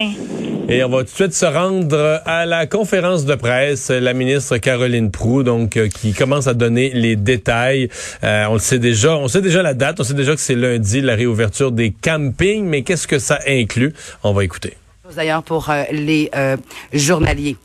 Et on va tout de suite se rendre à la conférence de presse, la ministre Caroline Prou, donc euh, qui commence à donner les détails. Euh, on le sait déjà, on sait déjà la date, on sait déjà que c'est lundi la réouverture des campings, mais qu'est-ce que ça inclut? On va écouter. D'ailleurs pour euh, les journaliers.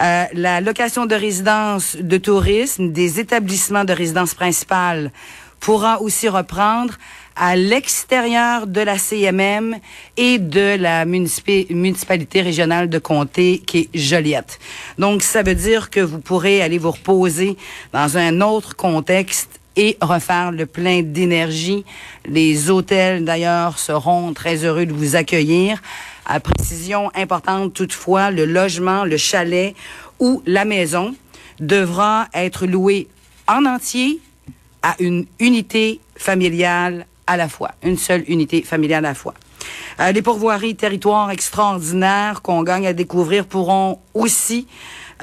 la location de résidence de tourisme des établissements de résidence principale pourra aussi reprendre à l'extérieur de la CMM et de la municipalité régionale de comté qui est Joliette. Donc, ça veut dire que vous pourrez aller vous reposer dans un autre contexte et refaire le plein d'énergie. Les hôtels, d'ailleurs, seront très heureux de vous accueillir. À précision importante toutefois, le logement, le chalet ou la maison devra être loué en entier à une unité familiale à la fois, une seule unité familiale à la fois. Euh, les pourvoiries territoires extraordinaires qu'on gagne à découvrir pourront aussi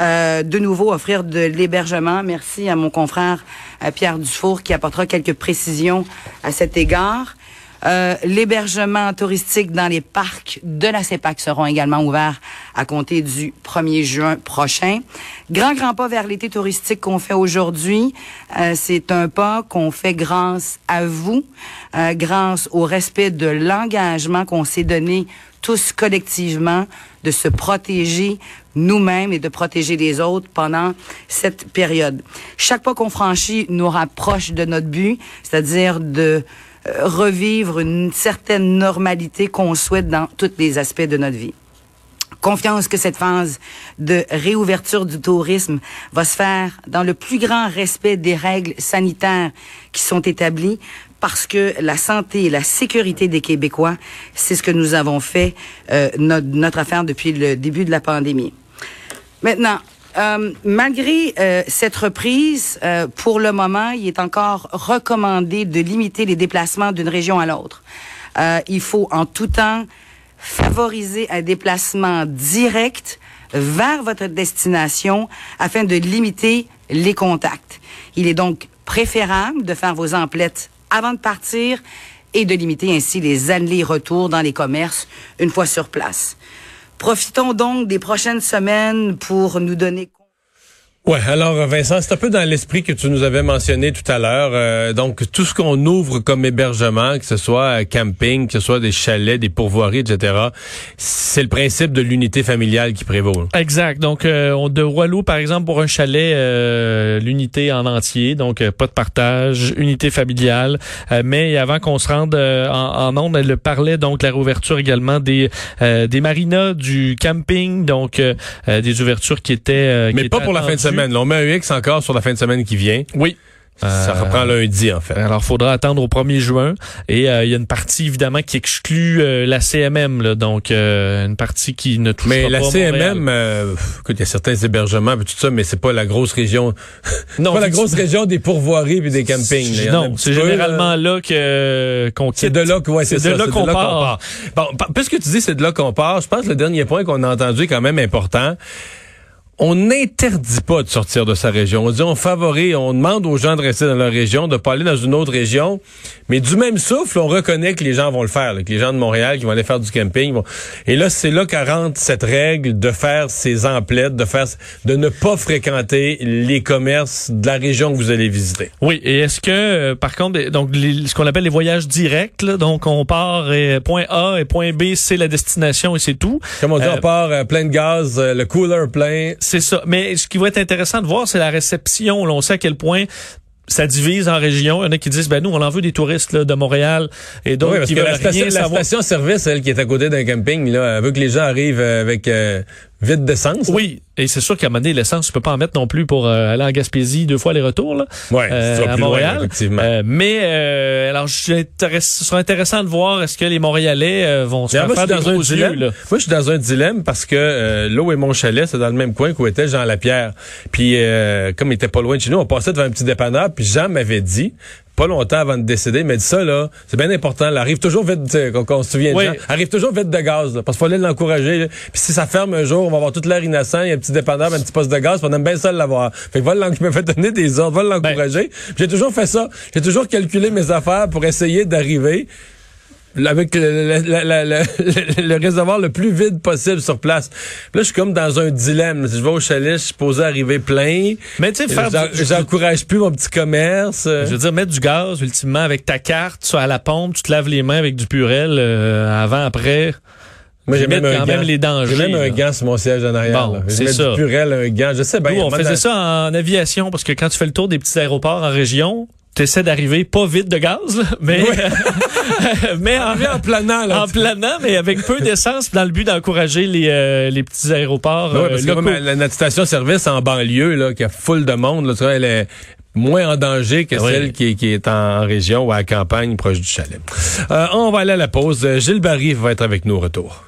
euh, de nouveau offrir de l'hébergement. Merci à mon confrère euh, Pierre Dufour qui apportera quelques précisions à cet égard. Euh, l'hébergement touristique dans les parcs de la CEPAC seront également ouverts à compter du 1er juin prochain. Grand, grand pas vers l'été touristique qu'on fait aujourd'hui. Euh, c'est un pas qu'on fait grâce à vous, euh, grâce au respect de l'engagement qu'on s'est donné tous collectivement de se protéger nous-mêmes et de protéger les autres pendant cette période. Chaque pas qu'on franchit nous rapproche de notre but, c'est-à-dire de revivre une certaine normalité qu'on souhaite dans tous les aspects de notre vie. Confiance que cette phase de réouverture du tourisme va se faire dans le plus grand respect des règles sanitaires qui sont établies parce que la santé et la sécurité des Québécois, c'est ce que nous avons fait euh, notre, notre affaire depuis le début de la pandémie. Maintenant, euh, malgré euh, cette reprise, euh, pour le moment, il est encore recommandé de limiter les déplacements d'une région à l'autre. il faut en tout temps favoriser un déplacement direct vers votre destination afin de limiter les contacts. Il est donc préférable de faire vos emplettes avant de partir et de limiter ainsi les allers-retours dans les commerces une fois sur place. Profitons donc des prochaines semaines pour nous donner Ouais, alors Vincent, c'est un peu dans l'esprit que tu nous avais mentionné tout à l'heure. Euh, donc tout ce qu'on ouvre comme hébergement, que ce soit euh, camping, que ce soit des chalets, des pourvoiries, etc. C'est le principe de l'unité familiale qui prévaut. Exact. Donc euh, on de Walou, par exemple, pour un chalet, l'unité en entier, donc pas de partage, unité familiale. mais avant qu'on se rende en, en onde, elle parlait donc la réouverture également des des marinas, du camping, donc des ouvertures qui étaient. mais pas pour la fin de semaine on met un X encore sur la fin de semaine qui vient. Oui. Ça reprend lundi, en fait. Alors, faudra attendre au 1er juin. Et euh, il y a une partie, évidemment, qui exclut euh, la CMM. Là, donc, euh, une partie qui ne touche mais pas la CMM, écoute, il y a certains hébergements et tout ça, mais c'est pas la grosse région. non, pas la grosse région des pourvoiries et des campings. non, c'est généralement là que qu'on C'est de là que c'est de là qu'on part. Bon, puisque tu dis c'est de là qu'on part, je pense que le dernier point qu'on a entendu est quand même important on n'interdit pas de sortir de sa région. On dit on favorise, on demande aux gens de rester dans leur région, de pas aller dans une autre région. Mais du même souffle, on reconnaît que les gens vont le faire, que les gens de Montréal qui vont aller faire du camping. Et là, c'est là qu'à rentre cette règle de faire ses emplettes, de faire, de ne pas fréquenter les commerces de la région que vous allez visiter. Oui. Et est-ce que, euh, par contre, donc ce qu'on appelle les voyages directs, donc on part et point A et point B, c'est la destination et c'est tout. Comme on dit, on euh, part euh, plein de gaz, le cooler plein c'est ça. Mais ce qui va être intéressant de voir, c'est la réception. on sait à quel point ça divise en régions. Il y en a qui disent, ben nous, on en veut des touristes là, de Montréal et d'autres oui, qui veulent la station, La station-service, elle qui est à côté d'un camping, là, elle veut que les gens arrivent euh, avec euh, vide d'essence. Oui, et c'est sûr qu'à un moment donné, l'essence, tu peux pas en mettre non plus pour euh, aller en Gaspésie deux fois les retours là, ouais, euh, à Montréal. Loin, effectivement. Euh, mais euh, alors, ce sera intéressant de voir est-ce que les Montréalais vont se faire, moi, faire dans un dilemme. Moi, je suis dans un dilemme parce que l'eau et mon chalet, c'est dans le même coin qu'où était Jean Lapierre. Puis comme il était pas loin de chez nous, on passait devant un petit dépanneur, puis Jean m'avait dit, pas longtemps avant de décéder, mais ça, là, c'est bien important. Elle arrive toujours vite, qu'on se souvient de arrive toujours vite de gaz, parce qu'il fallait l'encourager. Puis si ça ferme un jour, on va avoir toute l'air innocent, il y a un petit dépanneur, un petit poste de gaz, on aime bien ça l'avoir. Fait que voilà, me fait donner des ordres, va l'encourager. Ben. J'ai toujours fait ça. J'ai toujours calculé mes affaires pour essayer d'arriver. Avec le, le, réservoir le plus vide possible sur place. Là, je suis comme dans un dilemme. Si je vais au chalet, je suis supposé arriver plein. Mais tu sais, faire J'encourage plus mon petit commerce. Je veux dire, mettre du gaz, ultimement, avec ta carte, tu à la pompe, tu te laves les mains avec du purel euh, avant, après. Moi, j'ai même, quand même les dangers. J'ai même un gant sur mon siège en arrière. Bon, c'est ça. Du purel, un gant. Je sais bien. Nous, on faisait ça en aviation parce que quand tu fais le tour des petits aéroports en région, t'essaies d'arriver pas vite de gaz, mais mais en, en planant là, en planant, mais avec peu d'essence dans le but d'encourager les, euh, les petits aéroports. Ouais, parce que notre station-service en banlieue là, qui a full de monde, là, tu vois, elle est moins en danger que celle qui, qui, est en région ou à la campagne proche du chalet. Euh, on va aller à la pause. Gilles Barry va être avec nous au retour.